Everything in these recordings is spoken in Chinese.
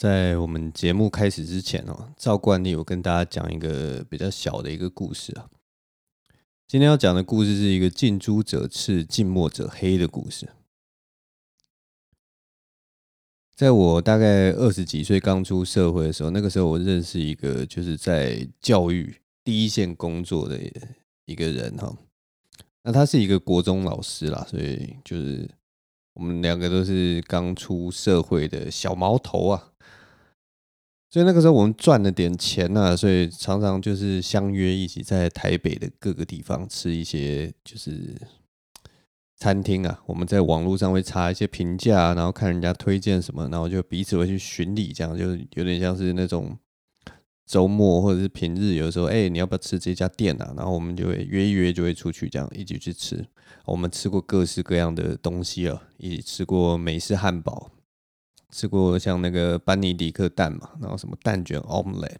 在我们节目开始之前哦，照惯例，我跟大家讲一个比较小的一个故事啊。今天要讲的故事是一个近朱者赤，近墨者黑的故事。在我大概二十几岁刚出社会的时候，那个时候我认识一个就是在教育第一线工作的一个人哈。那他是一个国中老师啦，所以就是我们两个都是刚出社会的小毛头啊。所以那个时候我们赚了点钱呐，所以常常就是相约一起在台北的各个地方吃一些就是餐厅啊。我们在网络上会查一些评价，然后看人家推荐什么，然后就彼此会去巡礼，这样就有点像是那种周末或者是平日，有的时候哎，你要不要吃这家店啊？然后我们就会约一约，就会出去这样一起去吃。我们吃过各式各样的东西啊，一起吃过美式汉堡。吃过像那个班尼迪克蛋嘛，然后什么蛋卷 omelette，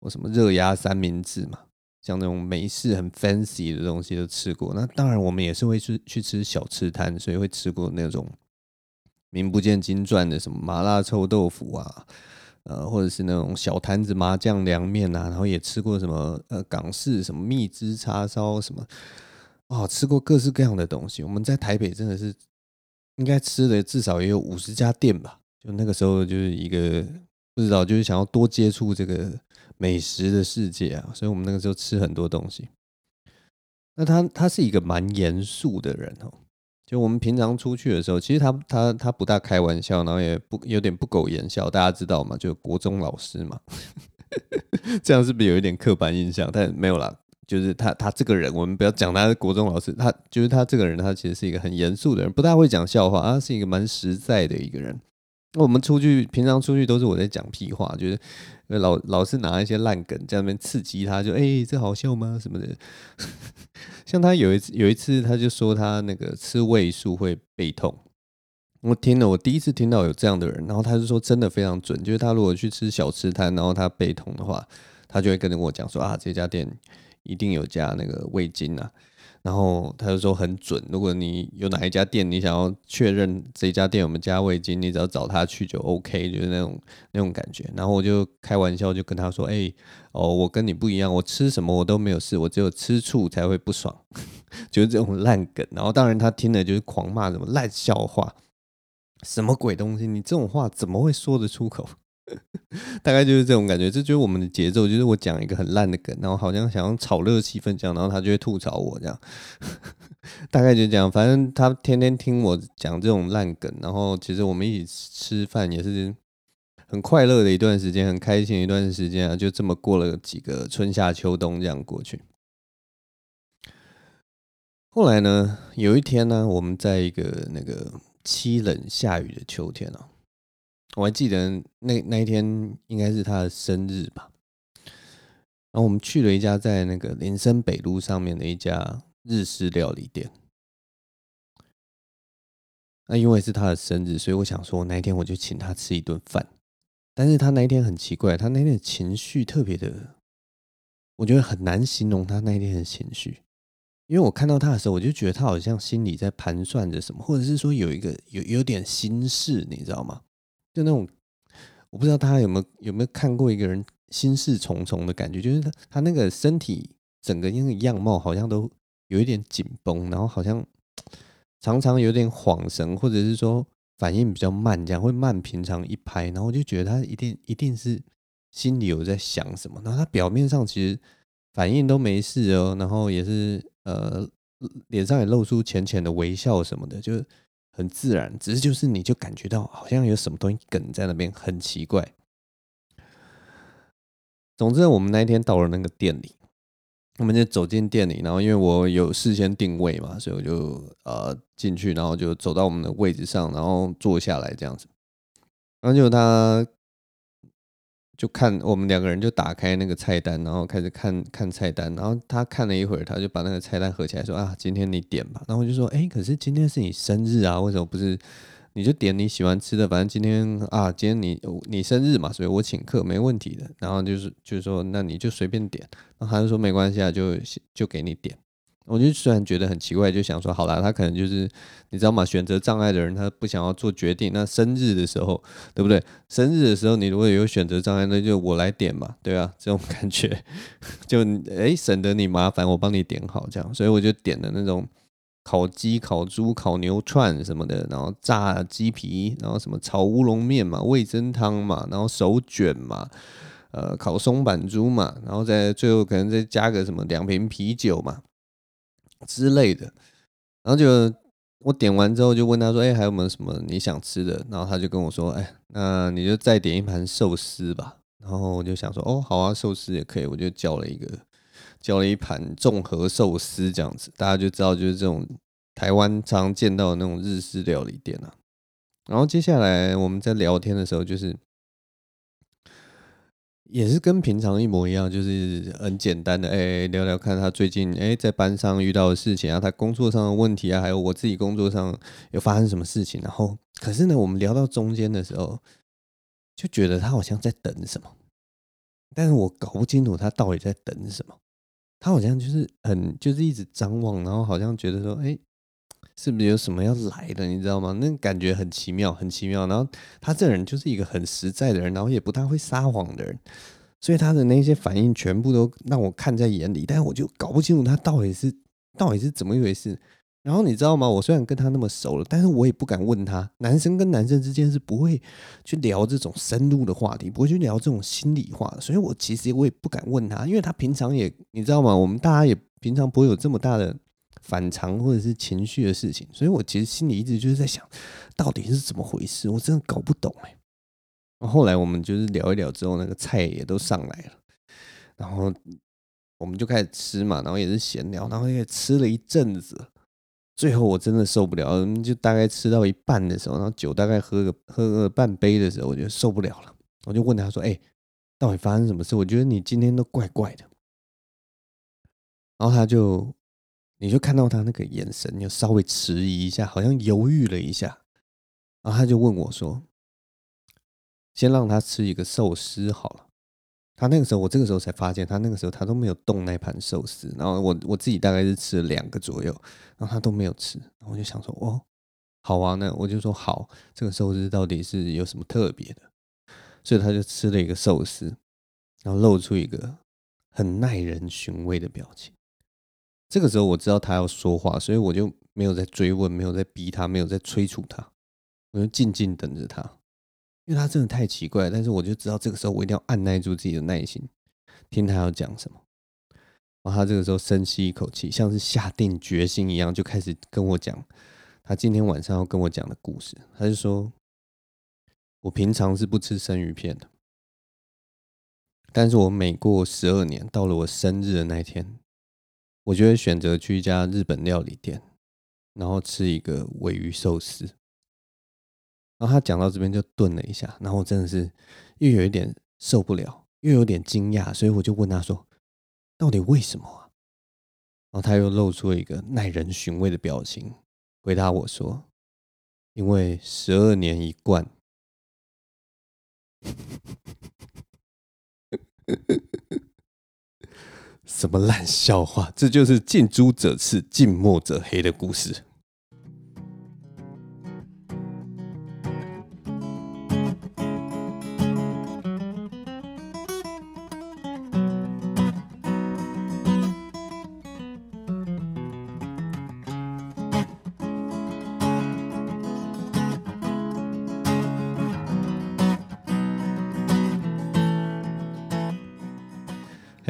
或什么热压三明治嘛，像那种美式很 fancy 的东西都吃过。那当然我们也是会去去吃小吃摊，所以会吃过那种名不见经传的什么麻辣臭豆腐啊，呃，或者是那种小摊子麻酱凉面啊，然后也吃过什么呃港式什么蜜汁叉烧什么，哦，吃过各式各样的东西。我们在台北真的是应该吃的至少也有五十家店吧。就那个时候，就是一个不知道，就是想要多接触这个美食的世界啊，所以我们那个时候吃很多东西。那他他是一个蛮严肃的人哦，就我们平常出去的时候，其实他他他不大开玩笑，然后也不有点不苟言笑，大家知道吗？就国中老师嘛，这样是不是有一点刻板印象？但没有啦，就是他他这个人，我们不要讲他是国中老师，他就是他这个人，他其实是一个很严肃的人，不大会讲笑话，他是一个蛮实在的一个人。那我们出去，平常出去都是我在讲屁话，就是老老是拿一些烂梗在那边刺激他，就哎、这好笑吗？什么的。像他有一次，有一次他就说他那个吃味素会背痛。我听了，我第一次听到有这样的人，然后他就说真的非常准，就是他如果去吃小吃摊，然后他背痛的话，他就会跟着我讲说啊，这家店一定有加那个味精啊。然后他就说很准，如果你有哪一家店，你想要确认这家店有没有加味精，你只要找他去就 OK，就是那种那种感觉。然后我就开玩笑就跟他说：“哎，哦，我跟你不一样，我吃什么我都没有事，我只有吃醋才会不爽，就是这种烂梗。”然后当然他听了就是狂骂什么烂笑话，什么鬼东西，你这种话怎么会说得出口？大概就是这种感觉，这就是我们的节奏。就是我讲一个很烂的梗，然后好像想要炒热气氛这样，然后他就会吐槽我这样。大概就这样，反正他天天听我讲这种烂梗，然后其实我们一起吃饭也是很快乐的一段时间，很开心的一段时间啊，就这么过了几个春夏秋冬这样过去。后来呢，有一天呢，我们在一个那个凄冷下雨的秋天啊。我还记得那那一天应该是他的生日吧，然后我们去了一家在那个林森北路上面的一家日式料理店。那因为是他的生日，所以我想说那一天我就请他吃一顿饭。但是他那一天很奇怪，他那天的情绪特别的，我觉得很难形容他那一天的情绪。因为我看到他的时候，我就觉得他好像心里在盘算着什么，或者是说有一个有有点心事，你知道吗？就那种，我不知道大家有没有有没有看过一个人心事重重的感觉，就是他他那个身体整个那个样貌好像都有一点紧绷，然后好像常常有点恍神，或者是说反应比较慢，这样会慢平常一拍，然后就觉得他一定一定是心里有在想什么，然后他表面上其实反应都没事哦，然后也是呃脸上也露出浅浅的微笑什么的，就是。很自然，只是就是你就感觉到好像有什么东西梗在那边，很奇怪。总之，我们那一天到了那个店里，我们就走进店里，然后因为我有事先定位嘛，所以我就呃进去，然后就走到我们的位置上，然后坐下来这样子，然后就他。就看我们两个人就打开那个菜单，然后开始看看菜单，然后他看了一会儿，他就把那个菜单合起来说啊，今天你点吧。然后我就说，哎，可是今天是你生日啊，为什么不是？你就点你喜欢吃的，反正今天啊，今天你你生日嘛，所以我请客没问题的。然后就是就是说，那你就随便点。然后他就说没关系啊，就就给你点。我就虽然觉得很奇怪，就想说好啦，他可能就是你知道吗？选择障碍的人，他不想要做决定。那生日的时候，对不对？生日的时候，你如果有选择障碍，那就我来点嘛，对啊，这种感觉 就诶省得你麻烦，我帮你点好这样。所以我就点了那种烤鸡、烤猪、烤牛串什么的，然后炸鸡皮，然后什么炒乌龙面嘛、味噌汤嘛，然后手卷嘛。呃，烤松板猪嘛，然后再最后可能再加个什么两瓶啤酒嘛之类的，然后就我点完之后就问他说：“哎，还有没有什么你想吃的？”然后他就跟我说：“哎，那你就再点一盘寿司吧。”然后我就想说：“哦，好啊，寿司也可以。”我就叫了一个，叫了一盘综合寿司这样子，大家就知道就是这种台湾常见到的那种日式料理店啊。然后接下来我们在聊天的时候就是。也是跟平常一模一样，就是很简单的，哎、聊聊看他最近哎、在班上遇到的事情啊，他工作上的问题啊，还有我自己工作上有发生什么事情。然后，可是呢，我们聊到中间的时候，就觉得他好像在等什么，但是我搞不清楚他到底在等什么。他好像就是很就是一直张望，然后好像觉得说，哎、是不是有什么要来的？你知道吗？那感觉很奇妙，很奇妙。然后他这人就是一个很实在的人，然后也不太会撒谎的人，所以他的那些反应全部都让我看在眼里。但是我就搞不清楚他到底是到底是怎么一回事。然后你知道吗？我虽然跟他那么熟了，但是我也不敢问他。男生跟男生之间是不会去聊这种深入的话题，不会去聊这种心里话。所以我其实我也不敢问他，因为他平常也你知道吗？我们大家也平常不会有这么大的。反常或者是情绪的事情，所以我其实心里一直就是在想，到底是怎么回事？我真的搞不懂哎。后来我们就是聊一聊之后，那个菜也都上来了，然后我们就开始吃嘛，然后也是闲聊，然后也吃了一阵子，最后我真的受不了，就大概吃到一半的时候，然后酒大概喝个喝个半杯的时候，我就受不了了，我就问他说：“哎，到底发生什么事？我觉得你今天都怪怪的。”然后他就。你就看到他那个眼神，就稍微迟疑一下，好像犹豫了一下，然后他就问我说：“先让他吃一个寿司好了。”他那个时候，我这个时候才发现，他那个时候他都没有动那盘寿司。然后我我自己大概是吃了两个左右，然后他都没有吃。然后我就想说：“哦，好啊，那我就说好，这个寿司到底是有什么特别的？”所以他就吃了一个寿司，然后露出一个很耐人寻味的表情。这个时候我知道他要说话，所以我就没有再追问，没有再逼他，没有再催促他，我就静静等着他，因为他真的太奇怪。但是我就知道这个时候我一定要按耐住自己的耐心，听他要讲什么。然后他这个时候深吸一口气，像是下定决心一样，就开始跟我讲他今天晚上要跟我讲的故事。他就说：“我平常是不吃生鱼片的，但是我每过十二年，到了我生日的那一天。”我就会选择去一家日本料理店，然后吃一个尾鱼寿司。然后他讲到这边就顿了一下，然后真的是又有一点受不了，又有点惊讶，所以我就问他说：“到底为什么啊？”然后他又露出了一个耐人寻味的表情，回答我说：“因为十二年一贯。”什么烂笑话？这就是近朱者赤，近墨者黑的故事。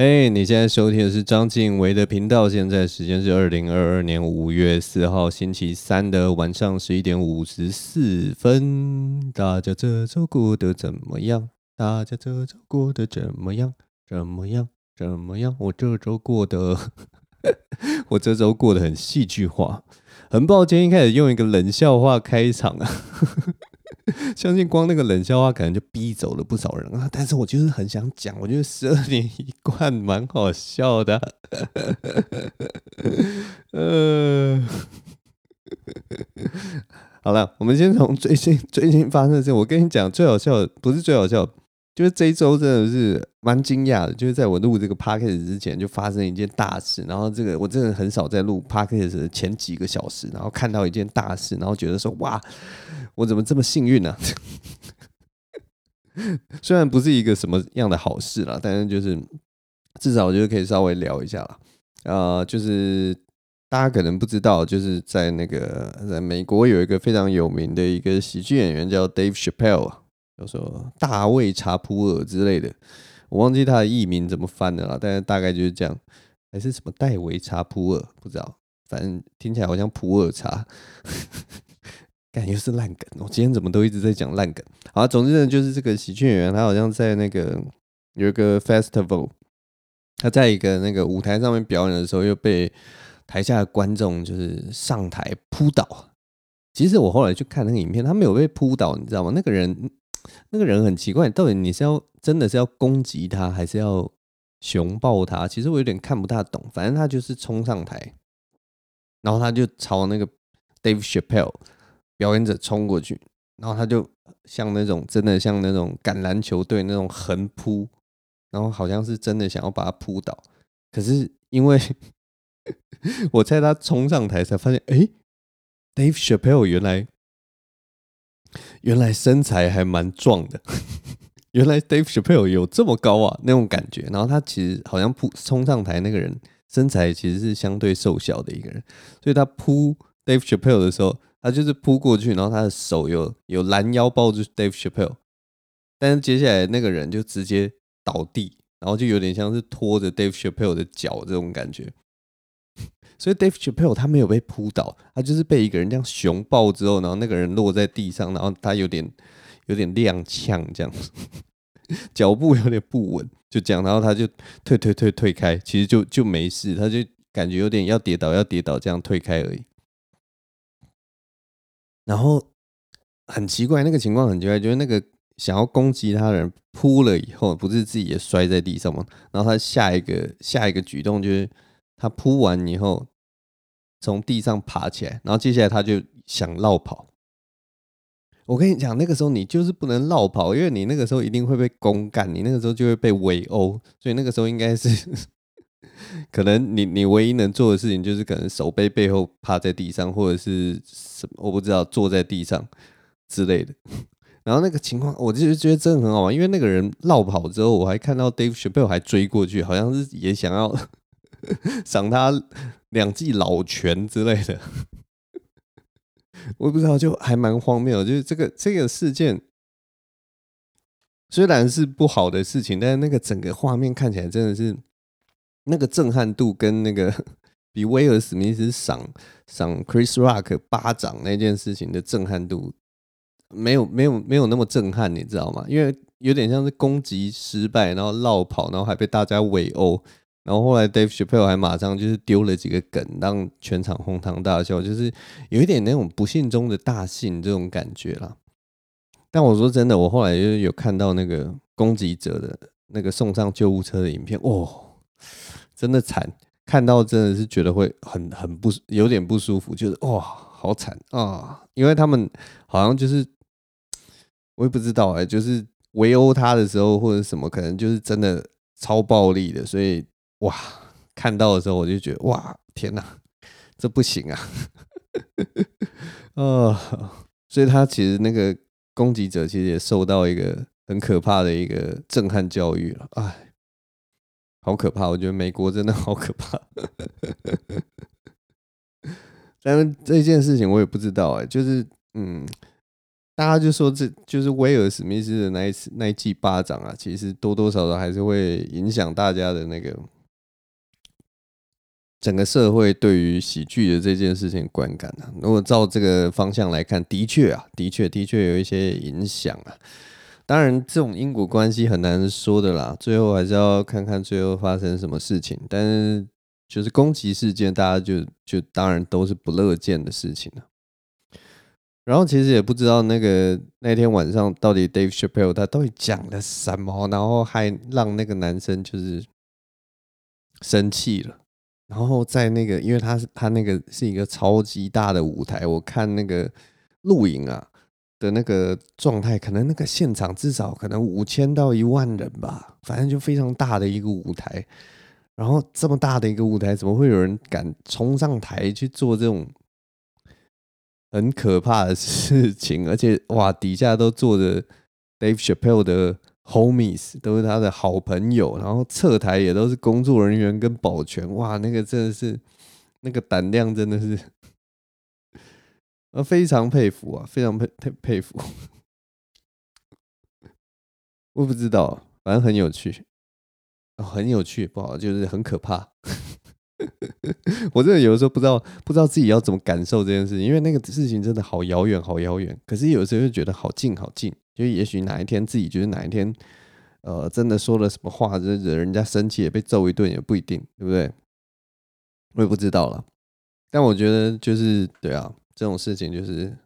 嘿，hey, 你现在收听的是章晋唯的频道。现在时间是二零二二年五月四号星期三的晚上十一点五十四分。大家这周过得怎么样？大家这周过得怎么样？怎么样？怎么样？我这周过得，我这周过得很戏剧化。很抱歉，一开始用一个冷笑话开场啊。相信光那个冷笑话可能就逼走了不少人啊！但是我就是很想讲，我觉得十二年一贯蛮好笑的。呃，好了，我们先从最近最近发生的事。我跟你讲，最好笑不是最好笑，就是这一周真的是蛮惊讶的，就是在我录这个 podcast 之前就发生一件大事，然后这个我真的很少在录 podcast 的前几个小时，然后看到一件大事，然后觉得说哇，我怎么这么幸运呢、虽然不是一个什么样的好事啦，但是就是至少我就是可以稍微聊一下啦。呃，就是大家可能不知道，就是在那个在美国有一个非常有名的一个喜剧演员叫 Dave Chappelle。叫做大卫·查普尔之类的，我忘记他的艺名怎么翻的了，但是大概就是这样，还是什么戴维·查普尔，不知道，反正听起来好像普洱茶，感觉是烂梗。我今天怎么都一直在讲烂梗？好，总之呢，就是这个喜剧演员，他好像在那个有一个 festival，他在一个那个舞台上面表演的时候，又被台下的观众就是上台扑倒。其实我后来去看那个影片，他没有被扑倒，你知道吗？那个人。那个人很奇怪，到底你是要真的是要攻击他，还是要熊抱他？其实我有点看不大懂。反正他就是冲上台，然后他就朝那个 Dave Chappelle 表演者冲过去，然后他就像那种真的像那种橄榄球队那种横扑，然后好像是真的想要把他扑倒。可是因为 我猜他冲上台才发现，哎，Dave Chappelle 原来。原来身材还蛮壮的，原来 Dave Chappelle 有这么高啊，那种感觉。然后他其实好像扑冲上台那个人身材其实是相对瘦小的一个人，所以他扑 Dave Chappelle 的时候，他就是扑过去，然后他的手有有拦腰抱住 Dave Chappelle，但是接下来那个人就直接倒地，然后就有点像是拖着 Dave Chappelle 的脚这种感觉。所以 Dave Chappelle 他没有被扑倒，他就是被一个人这样熊抱之后，然后那个人落在地上，然后他有点有点踉跄这样，脚步有点不稳，就这样，然后他就退退退退开，其实就就没事，他就感觉有点要跌倒要跌倒这样退开而已。然后很奇怪，那个情况很奇怪，就是那个想要攻击他的人扑了以后，不是自己也摔在地上吗？然后他下一个下一个举动就是他扑完以后。从地上爬起来，然后接下来他就想落跑。我跟你讲，那个时候你就是不能落跑，因为你那个时候一定会被攻干，你那个时候就会被围殴。所以那个时候应该是，可能你你唯一能做的事情就是可能手背背后趴在地上，或者是什么我不知道坐在地上之类的。然后那个情况，我就觉得真的很好玩，因为那个人落跑之后，我还看到 Dave Chappelle 还追过去，好像是也想要 赏他。两记老拳之类的，我不知道，就还蛮荒谬。就是这个这个事件虽然是不好的事情，但是那个整个画面看起来真的是那个震撼度，跟那个 比威尔史密斯赏赏 Chris Rock 巴掌那件事情的震撼度，没有没有没有那么震撼，你知道吗？因为有点像是攻击失败，然后落跑，然后还被大家围殴。然后后来，Dave Chappelle 还马上就是丢了几个梗，让全场哄堂大笑，就是有一点那种不幸中的大幸这种感觉啦。但我说真的，我后来就有看到那个攻击者的那个送上救护车的影片，哦，真的惨，看到真的是觉得会很很不有点不舒服，就是哇，好惨啊！因为他们好像就是我也不知道哎、就是围殴他的时候或者什么，可能就是真的超暴力的，所以。哇，看到的时候我就觉得哇，天哪，这不行啊！哦，所以他其实那个攻击者其实也受到一个很可怕的一个震撼教育了，哎，好可怕！我觉得美国真的好可怕。但是这件事情我也不知道哎、就是嗯，大家就说这就是威尔史密斯的那一次那一记巴掌啊，其实多多少少还是会影响大家的那个。整个社会对于喜剧的这件事情观感啊，如果照这个方向来看，的确啊，的确的确有一些影响啊。当然，这种因果关系很难说的啦，最后还是要看看最后发生什么事情。但是，就是攻击事件，大家就就当然都是不乐见的事情了。然后，其实也不知道那个那天晚上到底 Dave Chappelle 他到底讲了什么，然后还让那个男生就是生气了。然后在那个，因为他是他那个是一个超级大的舞台，我看那个录影啊，的那个状态，可能那个现场至少可能五千到一万人吧，反正就非常大的一个舞台。然后这么大的一个舞台，怎么会有人敢冲上台去做这种很可怕的事情？而且哇，底下都坐着 Dave Chappelle 的 homies，都是他的好朋友，然后侧台也都是工作人员跟保全。哇，那个真的是那个胆量，真的是。呃，非常佩服啊，非常佩佩佩服。我不知道，反正很有趣，哦，很有趣，不好，就是很可怕。我真的有的时候不知道，不知道自己要怎么感受这件事情，因为那个事情真的好遥远，好遥远。可是有时候又觉得好近，好近。就也许哪一天自己觉得哪一天，呃，真的说了什么话，就惹人家生气，也被揍一顿，也不一定，对不对？我也不知道了。但我觉得就是对啊。这种事情就是，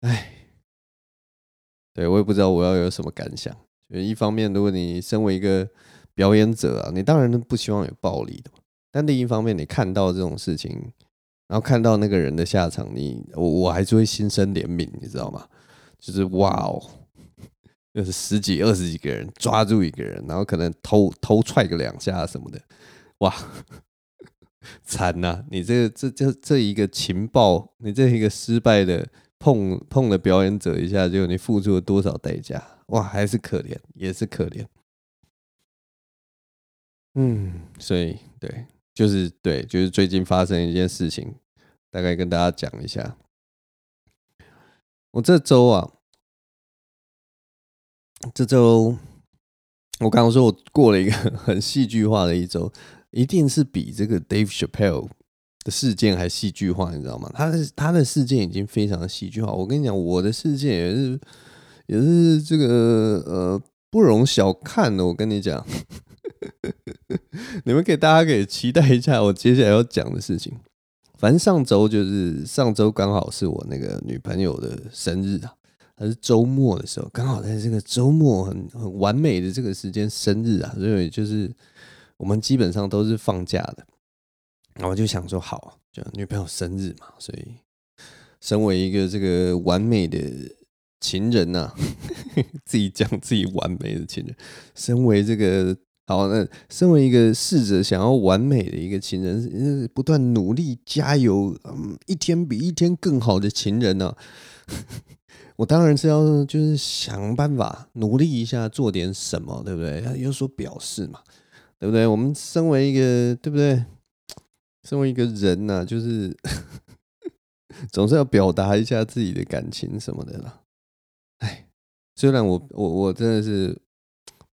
哎，对，我也不知道我要有什么感想。就一方面，如果你身为一个表演者啊，你当然不希望有暴力的。但另一方面，你看到这种事情，然后看到那个人的下场，你我我还是会心生怜悯，你知道吗？就是哇哦，就是十几、二十几个人抓住一个人，然后可能偷偷踹个两下什么的，哇！惨呐、你这这这这一个情报，你这一个失败的碰碰了表演者一下，就你付出了多少代价？哇，还是可怜，也是可怜。嗯，所以对，就是对，就是最近发生一件事情，大概跟大家讲一下。我这周啊，这周我刚刚说我过了一个 很戏剧化的一周。一定是比这个 Dave Chappelle 的事件还戏剧化，你知道吗？他的他的事件已经非常的戏剧化。我跟你讲，我的事件也是也是这个呃不容小看的。我跟你讲，你们给大家可以期待一下我接下来要讲的事情。反正上周就是上周刚好是我那个女朋友的生日啊，还是周末的时候，刚好在这个周末很很完美的这个时间生日啊，所以就是。我们基本上都是放假的，然后就想说好，就女朋友生日嘛，所以身为一个这个完美的情人呐、自己讲自己完美的情人，身为这个好，那身为一个试着想要完美的一个情人，不断努力加油，嗯，一天比一天更好的情人呢、我当然是要就是想办法努力一下，做点什么，对不对？要有所表示嘛。对不对？我们身为一个，对不对？身为一个人呐、啊，就是 总是要表达一下自己的感情什么的啦。哎，虽然我我我真的是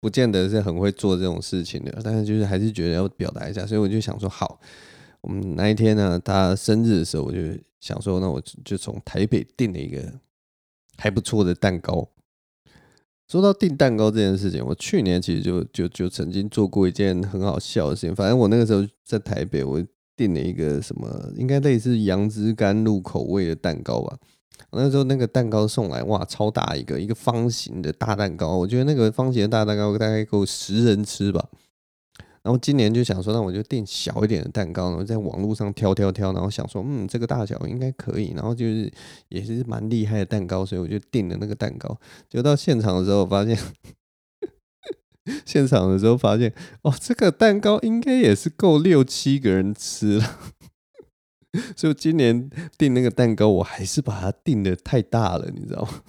不见得是很会做这种事情的，但是就是还是觉得要表达一下，所以我就想说，好，我们那一天呢，他生日的时候，我就想说，那我就从台北订了一个还不错的蛋糕。说到订蛋糕这件事情，我去年其实就就就曾经做过一件很好笑的事情。反正我那个时候在台北，我订了一个什么，应该类似杨枝甘露口味的蛋糕吧。那时候那个蛋糕送来，哇，超大一个，一个方形的大蛋糕。我觉得那个方形的大蛋糕大概够十人吃吧。然后今年就想说，那我就订小一点的蛋糕，然后在网络上挑挑挑，然后想说，嗯，这个大小应该可以，然后就是也是蛮厉害的蛋糕，所以我就订了那个蛋糕。就到现场的时候，发现现场的时候发现，哦，这个蛋糕应该也是够六七个人吃了。所以今年订那个蛋糕，我还是把它订得太大了，你知道吗？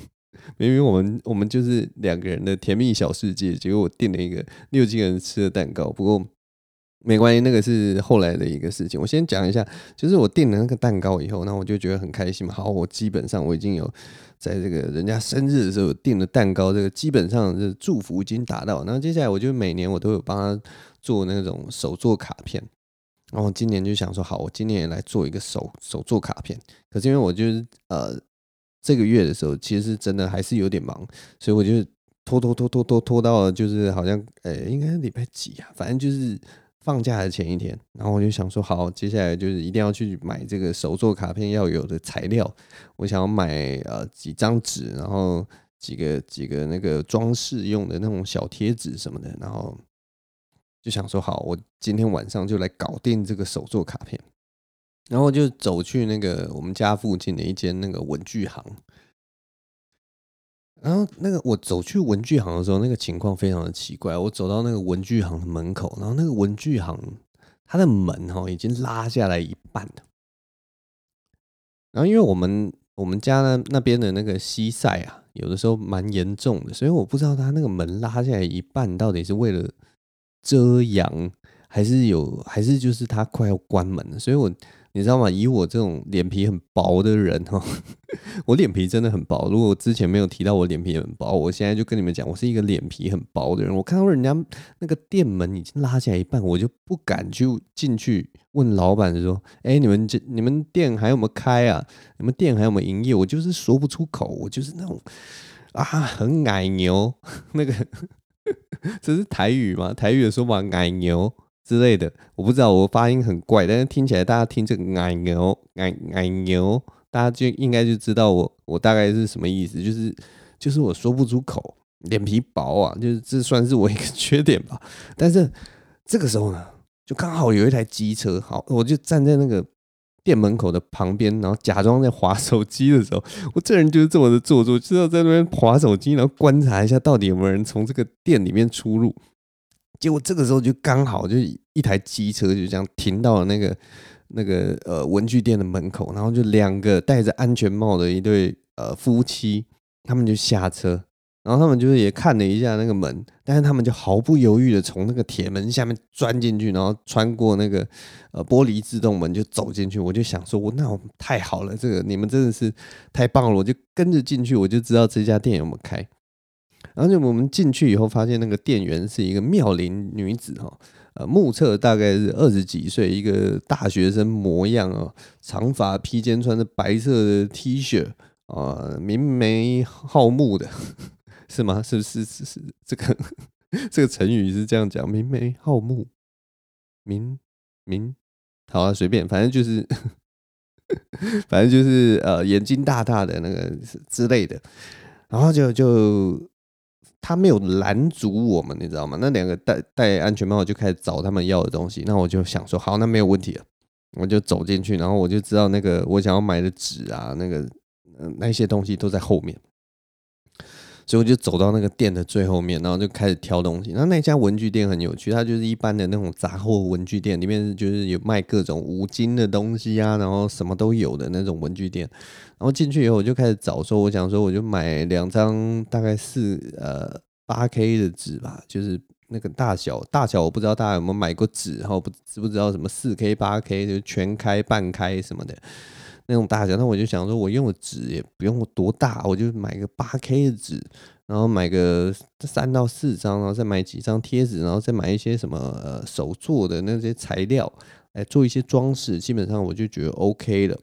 明明我们我们就是两个人的甜蜜小世界，结果我订了一个六七个人吃的蛋糕。不过没关系，那个是后来的一个事情。我先讲一下，就是我订了那个蛋糕以后，那我就觉得很开心嘛。好，我基本上我已经有在这个人家生日的时候订了蛋糕，这个基本上是祝福已经达到。那接下来我就每年我都有帮他做那种手作卡片。然后今年就想说，好，我今年也来做一个手手作卡片。可是因为我就是呃。这个月的时候，其实真的还是有点忙，所以我就拖拖拖拖拖拖到了，就是好像呃，应该礼拜几啊？反正就是放假的前一天。然后我就想说，好，接下来就是一定要去买这个手作卡片要有的材料。我想要买呃几张纸，然后几个几个那个装饰用的那种小贴纸什么的。然后就想说，好，我今天晚上就来搞定这个手作卡片。然后就走去那个我们家附近的一间那个文具行，然后那个我走去文具行的时候，那个情况非常的奇怪。我走到那个文具行的门口，然后那个文具行它的门哈已经拉下来一半了。然后因为我们我们家呢那边的那个西晒啊，有的时候蛮严重的，所以我不知道它那个门拉下来一半到底是为了遮阳，还是有还是就是它快要关门了，所以我。你知道吗？以我这种脸皮很薄的人哈，我脸皮真的很薄。如果我之前没有提到我脸皮很薄，我现在就跟你们讲，我是一个脸皮很薄的人。我看到人家那个店门已经拉起来一半，我就不敢去进去问老板说：“哎，你们这你们店还有没有开啊？你们店还有没有营业？”我就是说不出口，我就是那种啊，很矮牛 那个，这是台语吗？台语的说法，矮牛。之类的，我不知道，我发音很怪，但是听起来大家听这个奶牛奶奶牛，大家就应该就知道我我大概是什么意思，就是就是我说不出口，脸皮薄啊，就是这算是我一个 缺点吧。但是这个时候呢，就刚好有一台机车，好，我就站在那个店门口的旁边，然后假装在划手机的时候，我这人就是这么的做作，就要在那边划手机，然后观察一下到底有没有人从这个店里面出入。结果这个时候就刚好就一台机车就这样停到了那个那个呃文具店的门口，然后就两个戴着安全帽的一对呃夫妻，他们就下车，然后他们就是也看了一下那个门，但是他们就毫不犹豫的从那个铁门下面钻进去，然后穿过那个呃玻璃自动门就走进去。我就想说，我那我太好了，这个你们真的是太棒了，我就跟着进去，我就知道这家店有没有开。然后我们进去以后，发现那个店员是一个妙龄女子哈，呃，目测大概是二十几岁，一个大学生模样啊，长发披肩，穿着白色的 T 恤啊，明眉皓目的，是吗？是不是是是这个 这个成语是这样讲，明眉皓目，明明好啊，随便，反正就是 反正就是呃，眼睛大大的那个之类的，然后就就。他没有拦阻我们，你知道吗？那两个戴戴安全帽就开始找他们要的东西。那我就想说，好，那没有问题了，我就走进去，然后我就知道那个我想要买的纸啊，那个嗯那些东西都在后面，所以我就走到那个店的最后面，然后就开始挑东西。那那家文具店很有趣，它就是一般的那种杂货文具店，里面就是有卖各种五金的东西啊，然后什么都有的那种文具店。然后进去以后，我就开始找，说我想说，我就买两张大概四呃八 K 的纸吧，就是那个大小大小，我不知道大家有没有买过纸，然后不知不知道什么四 K 八 K 就全开半开什么的那种大小。那我就想说，我用的纸也不用多大，我就买个八 K 的纸，然后买个三到四张，然后再买几张贴纸，然后再买一些什么呃手做的那些材料来做一些装饰，基本上我就觉得 OK 了。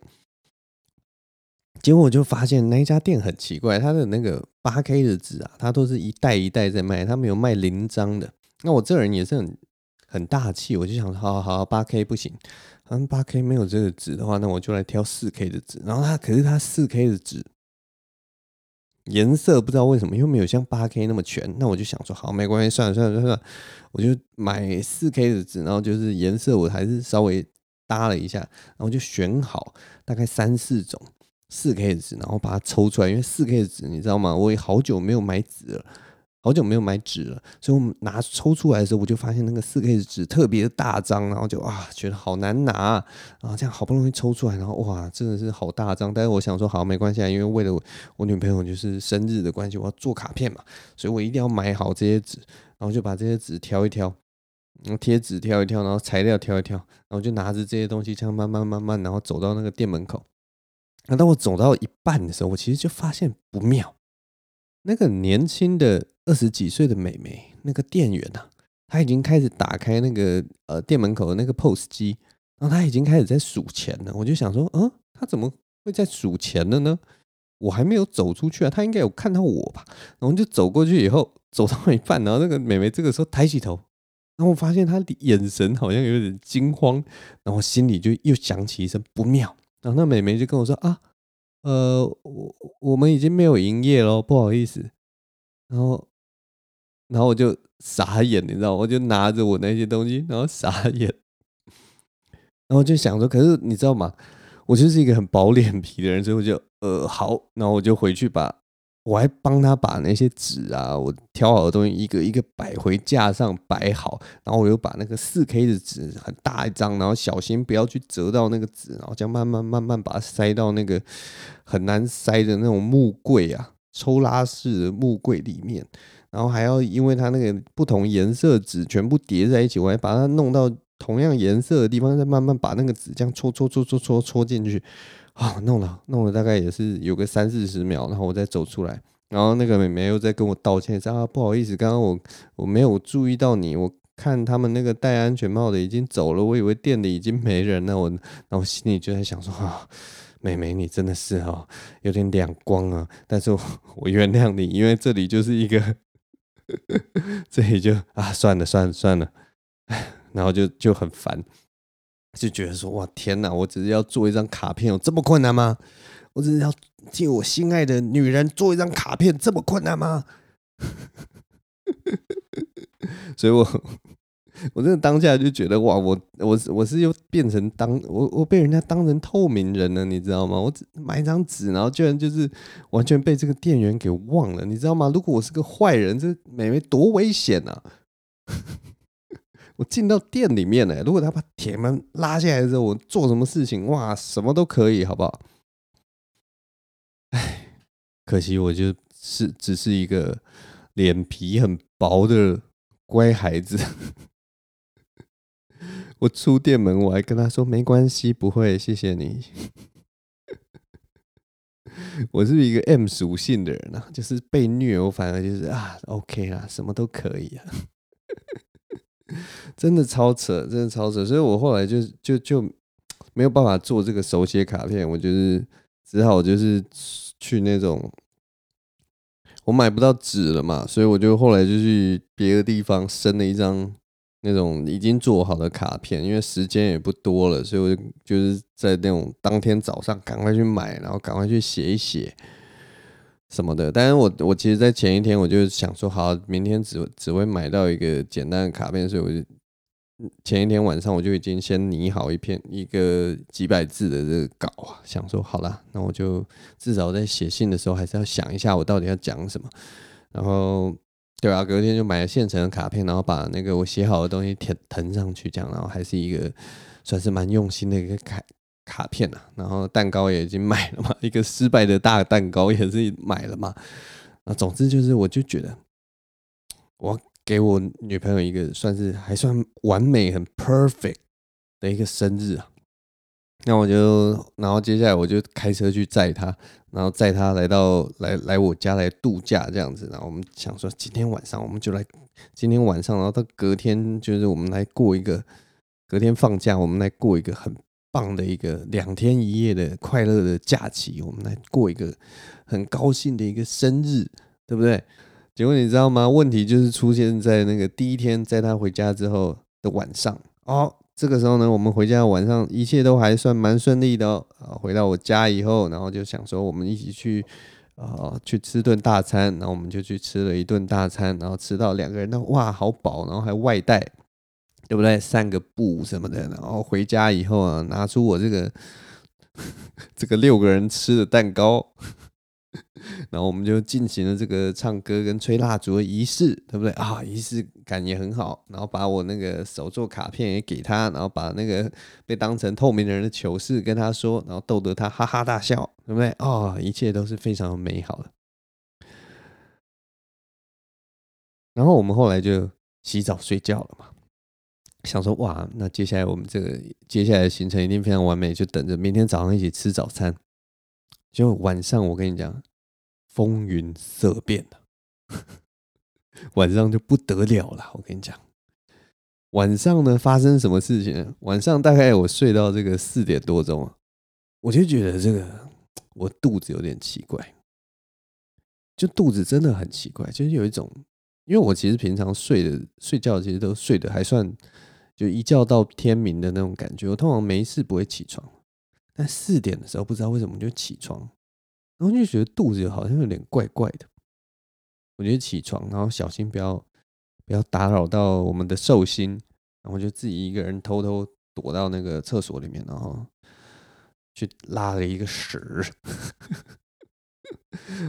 结果我就发现那一家店很奇怪，它的那个八 K 的纸啊，它都是一袋一袋在卖，它没有卖零张的。那我这人也是很很大气，我就想，好好好，八 K 不行，嗯，八 K 没有这个纸的话，那我就来挑四 K 的纸。然后它可是它四 K 的纸颜色不知道为什么又没有像八 K 那么全，那我就想说，好，没关系，算了算了算了，我就买四 K 的纸，然后就是颜色我还是稍微搭了一下，然后就选好大概三四种。四 K 的纸，然后把它抽出来，因为四 K 的纸，你知道吗？我也好久没有买纸了，好久没有买纸了，所以我们拿抽出来的时候，我就发现那个四 K 的纸特别大张，然后就啊，觉得好难拿，然后这样好不容易抽出来，然后哇，真的是好大张。但是我想说，好，没关系啊，因为为了我，我女朋友就是生日的关系，我要做卡片嘛，所以我一定要买好这些纸，然后就把这些纸挑一挑，然后贴纸挑一挑，然后材料挑一挑，然后就拿着这些东西，这样慢慢慢慢，然后走到那个店门口。那当我走到一半的时候，我其实就发现不妙。那个年轻的二十几岁的美眉，那个店员呐、啊，她已经开始打开那个呃店门口的那个 POS 机，然后她已经开始在数钱了。我就想说，嗯，她怎么会在数钱了呢？我还没有走出去啊，她应该有看到我吧？然后就走过去以后，走到一半，然后那个美眉这个时候抬起头，然后我发现她的眼神好像有点惊慌，然后心里就又响起一声不妙。然后那美眉就跟我说啊，呃，我我们已经没有营业了，不好意思。然后，然后我就傻眼，你知道，我就拿着我那些东西，然后傻眼。然后就想说，可是你知道吗？我就是一个很薄脸皮的人，所以我就呃好，然后我就回去把我还帮他把那些纸啊，我挑好的东西一个一个摆回架上摆好，然后我又把那个四 K 的纸很大一张，然后小心不要去折到那个纸，然后这样慢慢慢慢把它塞到那个很难塞的那种木柜啊，抽拉式的木柜里面，然后还要因为它那个不同颜色纸全部叠在一起，我还把它弄到同样颜色的地方，再慢慢把那个纸这样戳戳戳戳戳戳进去。啊，弄了弄了，大概也是有个三四十秒，然后我再走出来，然后那个妹妹又在跟我道歉，说啊不好意思，刚刚我我没有注意到你，我看他们那个戴安全帽的已经走了，我以为店里已经没人了，我然后心里就在想说啊，妹妹你真的是哦，有点两光啊，但是我我原谅你，因为这里就是一个，这里就啊算了算了算了，然后就就很烦。就觉得说哇天哪！我只是要做一张卡片，有这么困难吗？我只是要替我心爱的女人做一张卡片，这么困难吗？所以我我真的当下就觉得哇，我我我是又变成当我我被人家当成透明人了，你知道吗？我只买一张纸，然后居然就是完全被这个店员给忘了，你知道吗？如果我是个坏人，这美眉多危险啊！进到店里面呢，如果他把铁门拉下来之后，我做什么事情，哇，什么都可以，好不好？哎，可惜我就是只是一个脸皮很薄的乖孩子。我出店门，我还跟他说没关系，不会，谢谢你。我是一个 M 属性的人啊，就是被虐，我反而就是啊，OK 啦，什么都可以啊。真的超扯，真的超扯，所以我后来就就就没有办法做这个手写卡片，我就是只好就是去那种我买不到纸了嘛，所以我就后来就去别的地方生了一张那种已经做好的卡片，因为时间也不多了，所以我就就是在那种当天早上赶快去买，然后赶快去写一写。什么的，但是我我其实，在前一天我就想说，好，明天只只会买到一个简单的卡片，所以我就前一天晚上我就已经先拟好一篇一个几百字的这个稿啊，想说好了，那我就至少在写信的时候还是要想一下我到底要讲什么，然后对啊，隔天就买了现成的卡片，然后把那个我写好的东西填腾上去，这样，然后还是一个算是蛮用心的一个卡。卡片啊，然后蛋糕也已经买了嘛，一个失败的大蛋糕也是买了嘛。啊，总之就是，我就觉得我给我女朋友一个算是还算完美、很 perfect 的一个生日啊。那我就，然后接下来我就开车去载她，然后载她来到来来我家来度假这样子。然后我们想说，今天晚上我们就来，今天晚上，然后到隔天就是我们来过一个，隔天放假我们来过一个很。棒的一个两天一夜的快乐的假期，我们来过一个很高兴的一个生日，对不对？结果你知道吗？问题就是出现在那个第一天，在他回家之后的晚上。哦，这个时候呢，我们回家晚上一切都还算蛮顺利的哦。啊，回到我家以后，然后就想说，我们一起去啊去吃顿大餐，然后我们就去吃了一顿大餐，然后吃到两个人，那哇，好饱，然后还外带。对不对？散个步什么的，然后回家以后啊，拿出我这个 这个六个人吃的蛋糕，然后我们就进行了这个唱歌跟吹蜡烛的仪式，对不对啊？仪式感也很好。然后把我那个手作卡片也给他，然后把那个被当成透明人的糗事跟他说，然后逗得他哈哈大笑，对不对？啊，一切都是非常美好的。然后我们后来就洗澡睡觉了嘛。想说哇，那接下来我们这个接下来的行程一定非常完美，就等着明天早上一起吃早餐。就晚上我跟你讲，风云色变了，晚上就不得了了。我跟你讲，晚上呢发生什么事情？晚上大概我睡到这个四点多钟，我就觉得这个我肚子有点奇怪，就肚子真的很奇怪，就是有一种，因为我其实平常睡的睡觉其实都睡得还算。就一觉到天明的那种感觉，我通常没事不会起床，但四点的时候不知道为什么就起床，然后就觉得肚子好像有点怪怪的。我就起床，然后小心不要不要打扰到我们的寿星，然后就自己一个人偷偷躲到那个厕所里面，然后去拉了一个屎。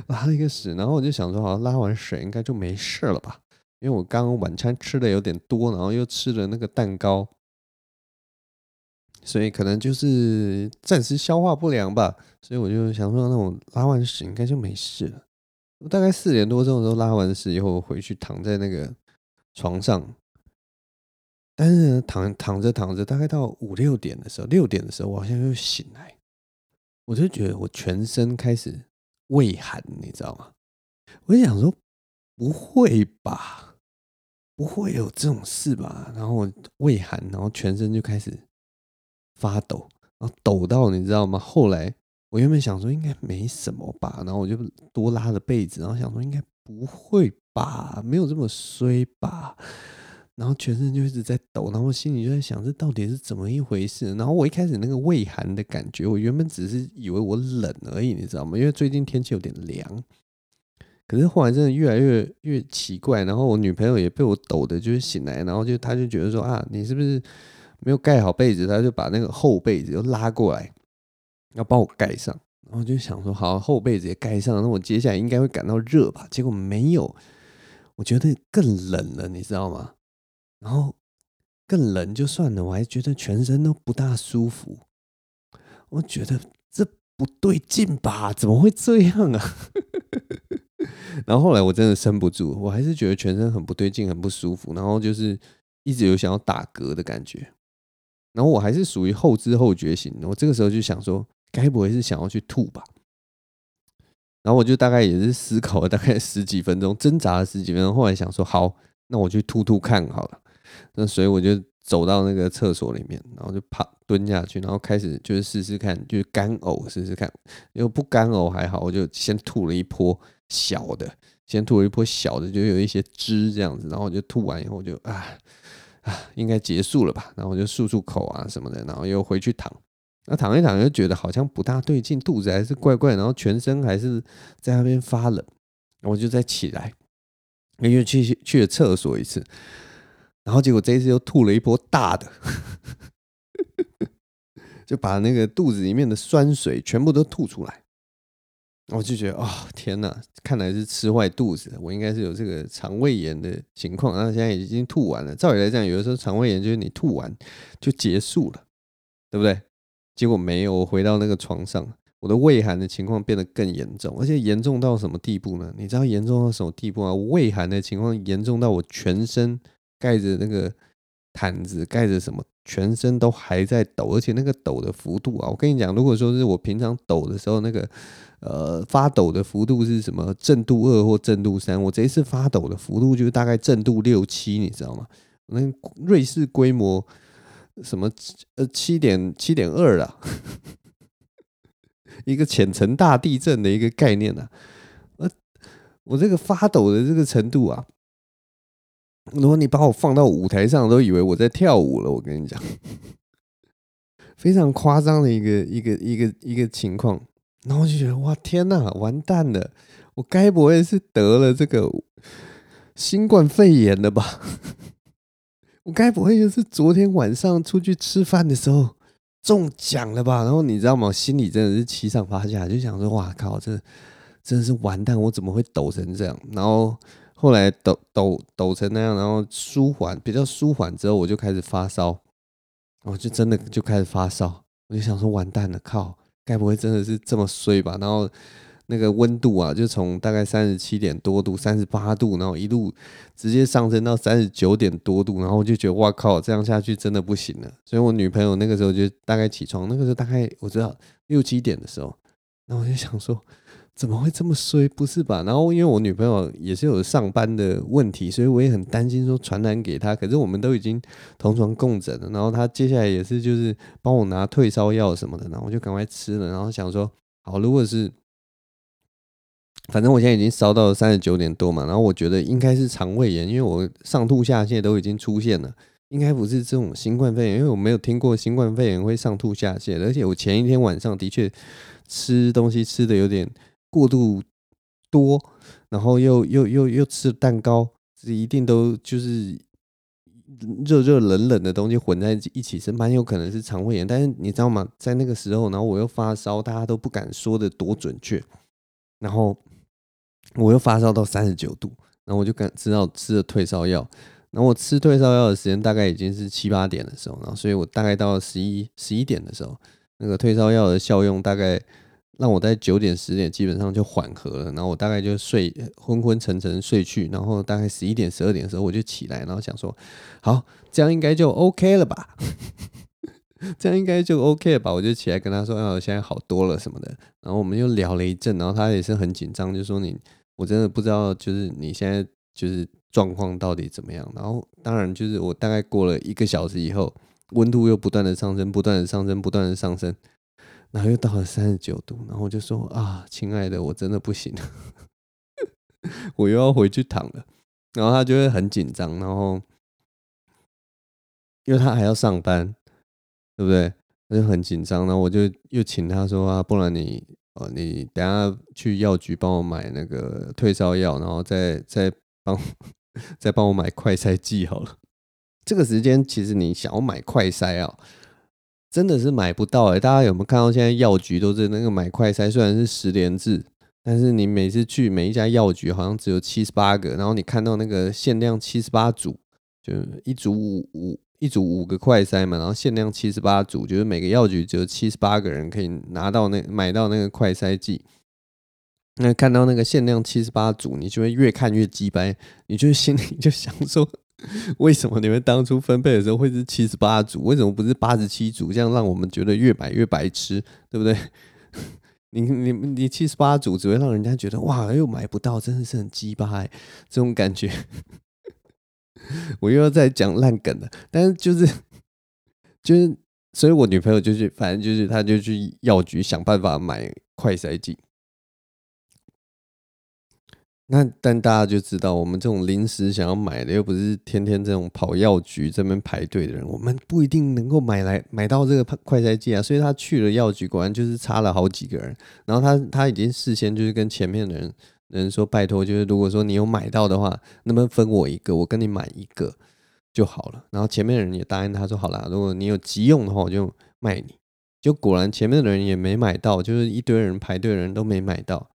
拉了一个屎，然后我就想说，好像拉完屎应该就没事了吧？因为我刚刚晚餐吃的有点多，然后又吃了那个蛋糕，所以可能就是暂时消化不良吧。所以我就想说，那我拉完屎应该就没事了。大概四点多钟的时候拉完屎以后，回去躺在那个床上，但是呢，躺躺着躺着，大概到五六点的时候，六点的时候，我好像又醒来，我就觉得我全身开始畏寒，你知道吗？我就想说，不会吧？不会有这种事吧？然后我畏寒，然后全身就开始发抖，然后抖到你知道吗？后来我原本想说应该没什么吧，然后我就多拉了被子，然后想说应该不会吧，没有这么衰吧。然后全身就一直在抖，然后心里就在想这到底是怎么一回事？然后我一开始那个畏寒的感觉，我原本只是以为我冷而已，你知道吗？因为最近天气有点凉。可是后来真的越来越越奇怪，然后我女朋友也被我抖的，就是醒来，然后就她就觉得说啊，你是不是没有盖好被子？她就把那个厚被子又拉过来，要帮我盖上。然后就想说，好，厚被子也盖上，那我接下来应该会感到热吧？结果没有，我觉得更冷了，你知道吗？然后更冷就算了，我还觉得全身都不大舒服。我觉得这不对劲吧？怎么会这样啊？然后后来我真的撑不住，我还是觉得全身很不对劲，很不舒服，然后就是一直有想要打嗝的感觉。然后我还是属于后知后觉型，我这个时候就想说，该不会是想要去吐吧？然后我就大概也是思考了大概十几分钟，挣扎了十几分钟，后来想说，好，那我去吐吐看好了。那所以我就走到那个厕所里面，然后就趴蹲下去，然后开始就是试试看，就是干呕试试看。因为不干呕还好，我就先吐了一泼。小的，先吐了一波小的，就有一些汁这样子，然后我就吐完以后就啊啊，应该结束了吧？然后我就漱漱口啊什么的，然后又回去躺。那躺一躺又觉得好像不大对劲，肚子还是怪怪，然后全身还是在那边发冷。我就再起来，因为去去了厕所一次，然后结果这一次又吐了一波大的，就把那个肚子里面的酸水全部都吐出来。我就觉得哦，天哪，看来是吃坏肚子，我应该是有这个肠胃炎的情况。然后现在已经吐完了。照理来讲，有的时候肠胃炎就是你吐完就结束了，对不对？结果没有，我回到那个床上，我的胃寒的情况变得更严重，而且严重到什么地步呢？你知道严重到什么地步啊？胃寒的情况严重到我全身盖着那个毯子，盖着什么，全身都还在抖，而且那个抖的幅度啊，我跟你讲，如果说是我平常抖的时候那个。呃，发抖的幅度是什么？震度二或震度三？我这一次发抖的幅度就是大概震度六七，你知道吗？那瑞士规模什么？呃，七点七点二啊，一个浅层大地震的一个概念啊。呃，我这个发抖的这个程度啊，如果你把我放到舞台上，都以为我在跳舞了。我跟你讲，非常夸张的一个一个一个一个情况。然后我就觉得哇天呐，完蛋了！我该不会是得了这个新冠肺炎了吧？我该不会就是昨天晚上出去吃饭的时候中奖了吧？然后你知道吗？心里真的是七上八下，就想说哇靠，这真的是完蛋！我怎么会抖成这样？然后后来抖抖抖成那样，然后舒缓比较舒缓之后，我就开始发烧，我就真的就开始发烧，我就想说完蛋了，靠！该不会真的是这么衰吧？然后那个温度啊，就从大概三十七点多度、三十八度，然后一路直接上升到三十九点多度，然后我就觉得哇靠，这样下去真的不行了。所以我女朋友那个时候就大概起床，那个时候大概我知道六七点的时候，然后我就想说。怎么会这么衰？不是吧？然后因为我女朋友也是有上班的问题，所以我也很担心说传染给她。可是我们都已经同床共枕了，然后她接下来也是就是帮我拿退烧药什么的，然后我就赶快吃了。然后想说，好，如果是反正我现在已经烧到三十九点多嘛，然后我觉得应该是肠胃炎，因为我上吐下泻都已经出现了，应该不是这种新冠肺炎，因为我没有听过新冠肺炎会上吐下泻，而且我前一天晚上的确吃东西吃的有点。过度多，然后又又又又吃蛋糕，这一定都就是热热冷冷的东西混在一起，是蛮有可能是肠胃炎。但是你知道吗？在那个时候，然后我又发烧，大家都不敢说的多准确。然后我又发烧到三十九度，然后我就感知道吃了退烧药。然后我吃退烧药的时间大概已经是七八点的时候，然后所以我大概到十一十一点的时候，那个退烧药的效用大概让我在九点十点基本上就缓和了，然后我大概就睡昏昏沉沉睡去，然后大概十一点十二点的时候我就起来，然后想说，好，这样应该就 OK 了吧，这样应该就 OK 了吧，我就起来跟他说，啊，我现在好多了什么的，然后我们又聊了一阵，然后他也是很紧张，就说你，我真的不知道，就是你现在就是。状况到底怎么样？然后当然就是我大概过了一个小时以后，温度又不断的上升，不断的上升，不断的上升，然后又到了三十九度，然后我就说啊，亲爱的，我真的不行了，我又要回去躺了。然后他就会很紧张，然后因为他还要上班，对不对？他就很紧张，然后我就又请他说啊，不然你呃，你等下去药局帮我买那个退烧药，然后再 再帮。再帮我买快塞剂好了。这个时间其实你想要买快塞啊，真的是买不到哎。大家有没有看到现在药局都是那个买快筛，虽然是十连制，但是你每次去每一家药局好像只有七十八个，然后你看到那个限量七十八组，就一组五五一组五个快筛嘛，然后限量七十八组，就是每个药局只有七十八个人可以拿到那买到那个快筛剂。那看到那个限量七十八组，你就会越看越鸡掰，你就心里就想说，为什么你们当初分配的时候会是七十八组？为什么不是八十七组？这样让我们觉得越买越白痴，对不对？你你你七十八组只会让人家觉得哇，又买不到，真的是很鸡巴，这种感觉。我又要再讲烂梗了，但是就是就是，所以我女朋友就是，反正就是她就去药局想办法买快筛剂。那但大家就知道，我们这种临时想要买的，又不是天天这种跑药局这边排队的人，我们不一定能够买来买到这个快快筛剂啊。所以他去了药局，果然就是差了好几个人。然后他他已经事先就是跟前面的人人说，拜托，就是如果说你有买到的话，能不能分我一个，我跟你买一个就好了。然后前面的人也答应他说，好啦，如果你有急用的话，我就卖你。就果然前面的人也没买到，就是一堆人排队的人都没买到。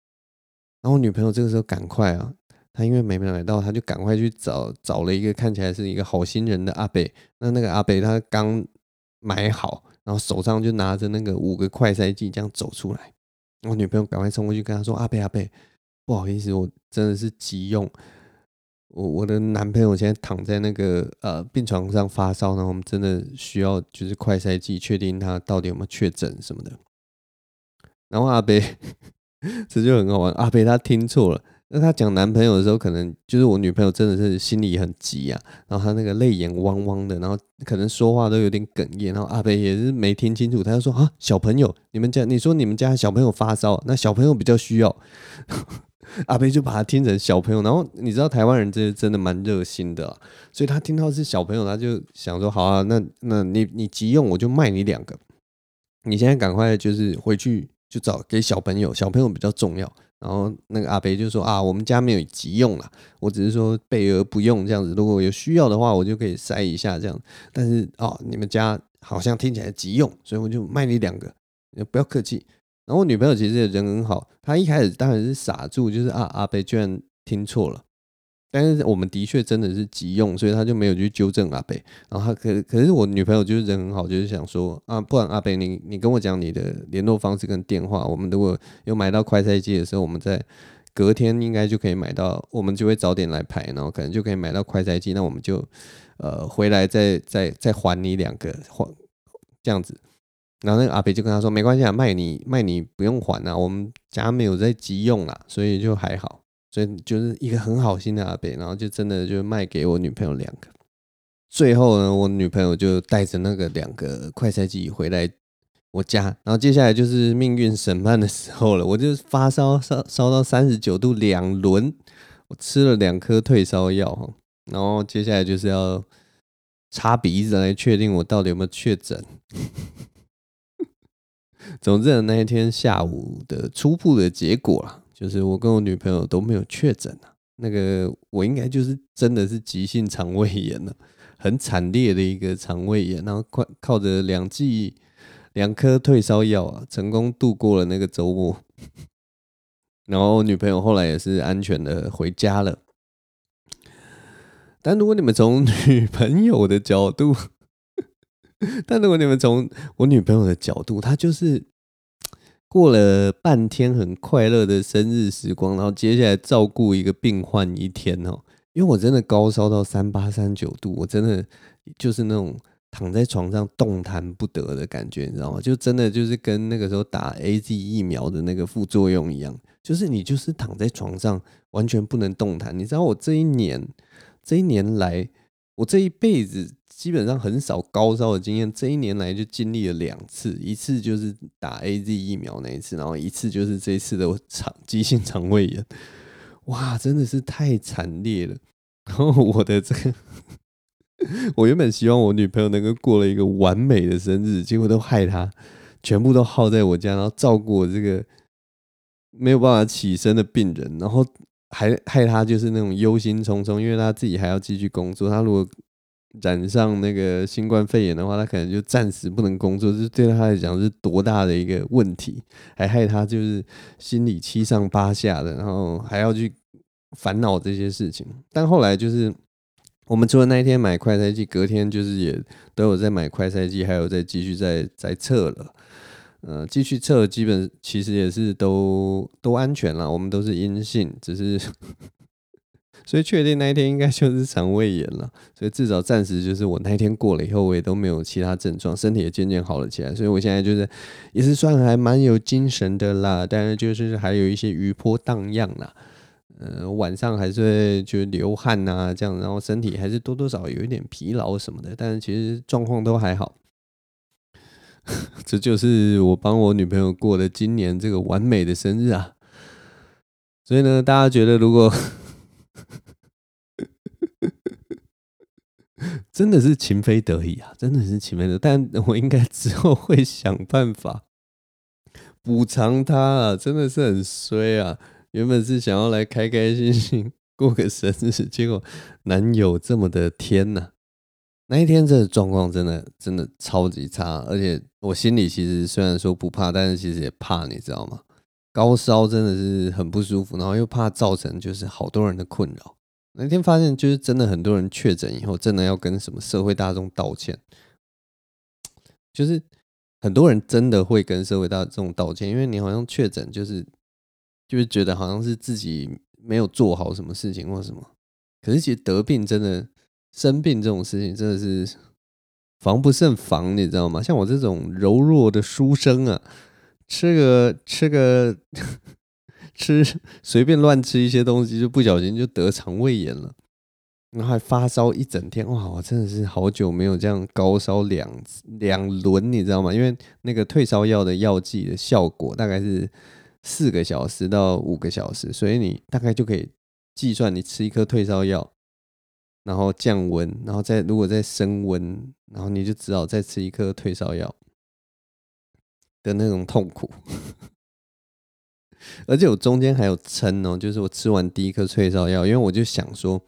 然后我女朋友这个时候赶快啊，她因为没买到，她就赶快去找找了一个看起来是一个好心人的阿北。那那个阿北他刚买好，然后手上就拿着那个五个快筛剂这样走出来。我女朋友赶快冲过去跟他说：“阿伯阿伯，不好意思，我真的是急用。我我的男朋友现在躺在那个呃病床上发烧，然后我们真的需要就是快筛剂，确定他到底有没有确诊什么的。”然后阿北。这就很好玩。阿北他听错了，那他讲男朋友的时候，可能就是我女朋友真的是心里很急啊，然后他那个泪眼汪汪的，然后可能说话都有点哽咽，然后阿北也是没听清楚，他就说啊，小朋友，你们家你说你们家小朋友发烧，那小朋友比较需要，阿贝就把他听成小朋友，然后你知道台湾人这些真的蛮热心的，所以他听到是小朋友，他就想说好啊，那那你你急用我就卖你两个，你现在赶快就是回去。就找给小朋友，小朋友比较重要。然后那个阿伯就说啊，我们家没有急用啦，我只是说备而不用这样子。如果有需要的话，我就可以塞一下这样。但是哦，你们家好像听起来急用，所以我就卖你两个，不要客气。然后我女朋友其实也人很好，她一开始当然是傻住，就是啊，阿伯居然听错了。但是我们的确真的是急用，所以他就没有去纠正阿北。然后他可可是我女朋友就是人很好，就是想说啊，不然阿北你你跟我讲你的联络方式跟电话，我们如果有买到快筛剂的时候，我们在隔天应该就可以买到，我们就会早点来排，然后可能就可以买到快筛剂。那我们就呃回来再再再还你两个还这样子。然后那个阿北就跟他说没关系啊，卖你卖你不用还啊，我们家没有在急用啦，所以就还好。所以就是一个很好心的阿伯，然后就真的就卖给我女朋友两个。最后呢，我女朋友就带着那个两个快筛剂回来我家，然后接下来就是命运审判的时候了。我就发烧烧烧到三十九度两轮，我吃了两颗退烧药，然后接下来就是要擦鼻子来确定我到底有没有确诊。总之，那一天下午的初步的结果啊。就是我跟我女朋友都没有确诊啊，那个我应该就是真的是急性肠胃炎了，很惨烈的一个肠胃炎，然后靠靠着两剂两颗退烧药啊，成功度过了那个周末。然后我女朋友后来也是安全的回家了。但如果你们从女朋友的角度，但如果你们从我女朋友的角度，她就是过了半天很快乐的生日时光，然后接下来照顾一个病患一天哦。因为我真的高烧到三八三九度，我真的就是那种躺在床上动弹不得的感觉，你知道吗？就真的就是跟那个时候打 AZ 疫苗的那个副作用一样，就是你就是躺在床上完全不能动弹。你知道我这一年。这一年来，我这一辈子基本上很少高烧的经验。这一年来就经历了两次，一次就是打 AZ 疫苗那一次，然后一次就是这一次的肠急性肠胃炎。哇，真的是太惨烈了。然后我的这个，我原本希望我女朋友能够过了一个完美的生日，结果都害她全部都耗在我家，然后照顾我这个没有办法起身的病人，然后。还害他就是那种忧心忡忡，因为他自己还要继续工作。他如果染上那个新冠肺炎的话，他可能就暂时不能工作，这对他来讲是多大的一个问题。还害他就是心里七上八下的，然后还要去烦恼这些事情。但后来就是我们除了那一天买快筛剂，隔天就是也都有在买快筛剂，还有在继续在在测了。呃，继续测，基本其实也是都都安全了，我们都是阴性，只是所以确定那一天应该就是肠胃炎了，所以至少暂时就是我那一天过了以后，我也都没有其他症状，身体也渐渐好了起来，所以我现在就是也是算还蛮有精神的啦，但是就是还有一些余波荡漾啦，呃，晚上还是会就流汗呐这样，然后身体还是多多少少有一点疲劳什么的，但是其实状况都还好。这就是我帮我女朋友过的今年这个完美的生日啊！所以呢，大家觉得如果真的是情非得已啊，真的是情非得已，但我应该之后会想办法补偿他啊！真的是很衰啊！原本是想要来开开心心过个生日，结果男友这么的天呐！那一天这个状况真的真的超级差，而且我心里其实虽然说不怕，但是其实也怕，你知道吗？高烧真的是很不舒服，然后又怕造成就是好多人的困扰。那天发现就是真的很多人确诊以后，真的要跟什么社会大众道歉，就是很多人真的会跟社会大众道歉，因为你好像确诊就是就是觉得好像是自己没有做好什么事情或什么，可是其实得病真的。生病这种事情真的是防不胜防，你知道吗？像我这种柔弱的书生啊，吃个吃个吃 随便乱吃一些东西，就不小心就得肠胃炎了，然后还发烧一整天。哇，我真的是好久没有这样高烧两两轮，你知道吗？因为那个退烧药的药剂的效果大概是四个小时到五个小时，所以你大概就可以计算，你吃一颗退烧药。然后降温，然后再如果再升温，然后你就只好再吃一颗退烧药的那种痛苦。而且我中间还有撑哦，就是我吃完第一颗退烧药，因为我就想说，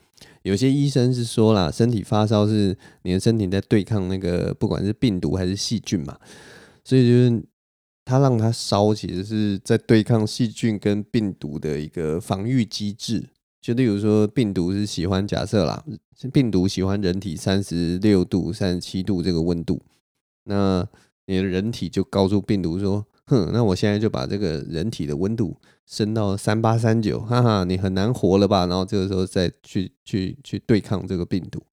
有些医生是说啦，身体发烧是你的身体在对抗那个不管是病毒还是细菌嘛，所以就是他让他烧，其实是在对抗细菌跟病毒的一个防御机制。就例如说，病毒是喜欢假设啦，病毒喜欢人体三十六度、三十七度这个温度，那你的人体就告诉病毒说：“哼，那我现在就把这个人体的温度升到三八三九，哈哈，你很难活了吧？”然后这个时候再去去去对抗这个病毒。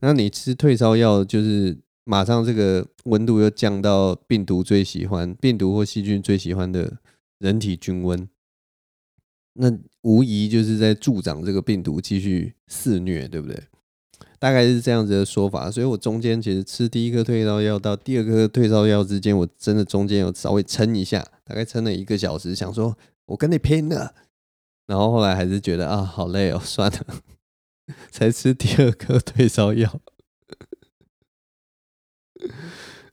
那你吃退烧药，就是马上这个温度又降到病毒最喜欢、病毒或细菌最喜欢的人体均温。那无疑就是在助长这个病毒继续肆虐，对不对？大概是这样子的说法。所以我中间其实吃第一颗退烧药到第二颗退烧药之间，我真的中间有稍微撑一下，大概撑了一个小时，想说我跟你拼了。然后后来还是觉得啊，好累哦，算了，才吃第二颗退烧药。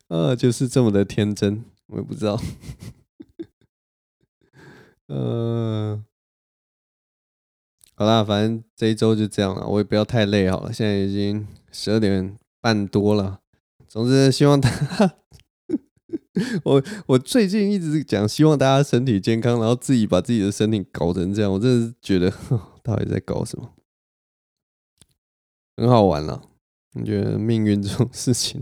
啊，就是这么的天真，我也不知道。嗯。好啦，反正这一周就这样了，我也不要太累好了。现在已经十二点半多了。总之，希望大家 我我最近一直讲希望大家身体健康，然后自己把自己的身体搞成这样，我真的是觉得 到底在搞什么？很好玩了，你觉得命运这种事情，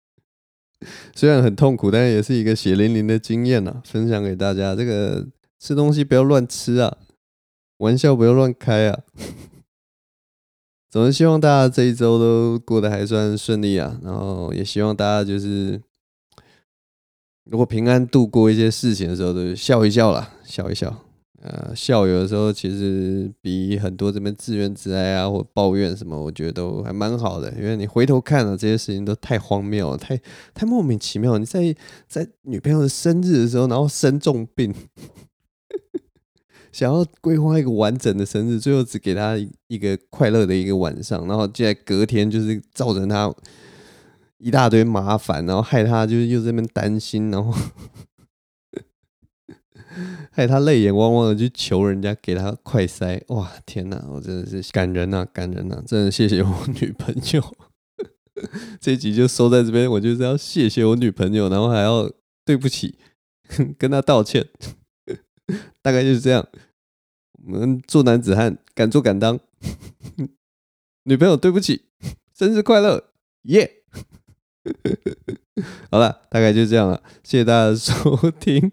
虽然很痛苦，但也是一个血淋淋的经验啊，分享给大家。这个吃东西不要乱吃啊，玩笑不要乱开啊。总是希望大家这一周都过得还算顺利啊，然后也希望大家就是，如果平安度过一些事情的时候，都笑一笑啦，笑一笑。呃，笑有的时候其实比很多这边自怨自艾啊或抱怨什么，我觉得都还蛮好的，因为你回头看了这些事情都太荒谬了，太太莫名其妙。你在在女朋友的生日的时候，然后生重病。想要规划一个完整的生日，最后只给他一个快乐的一个晚上，然后就在隔天就是造成他一大堆麻烦，然后害他就是又在那边担心，然后 害他泪眼汪汪的去求人家给他快塞。哇，天哪，我真的是感人呐，感人呐！真的谢谢我女朋友。这集就收在这边，我就是要谢谢我女朋友，然后还要对不起，跟她道歉。大概就是这样。我们做男子汉，敢做敢当。女朋友，对不起，生日快乐，耶、好了，大概就这样了。谢谢大家的收听。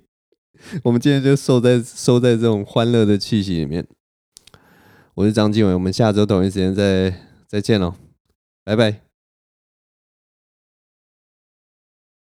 我们今天就收在收在这种欢乐的气息里面。我是张经纬，我们下周同一时间再再见喽，拜拜。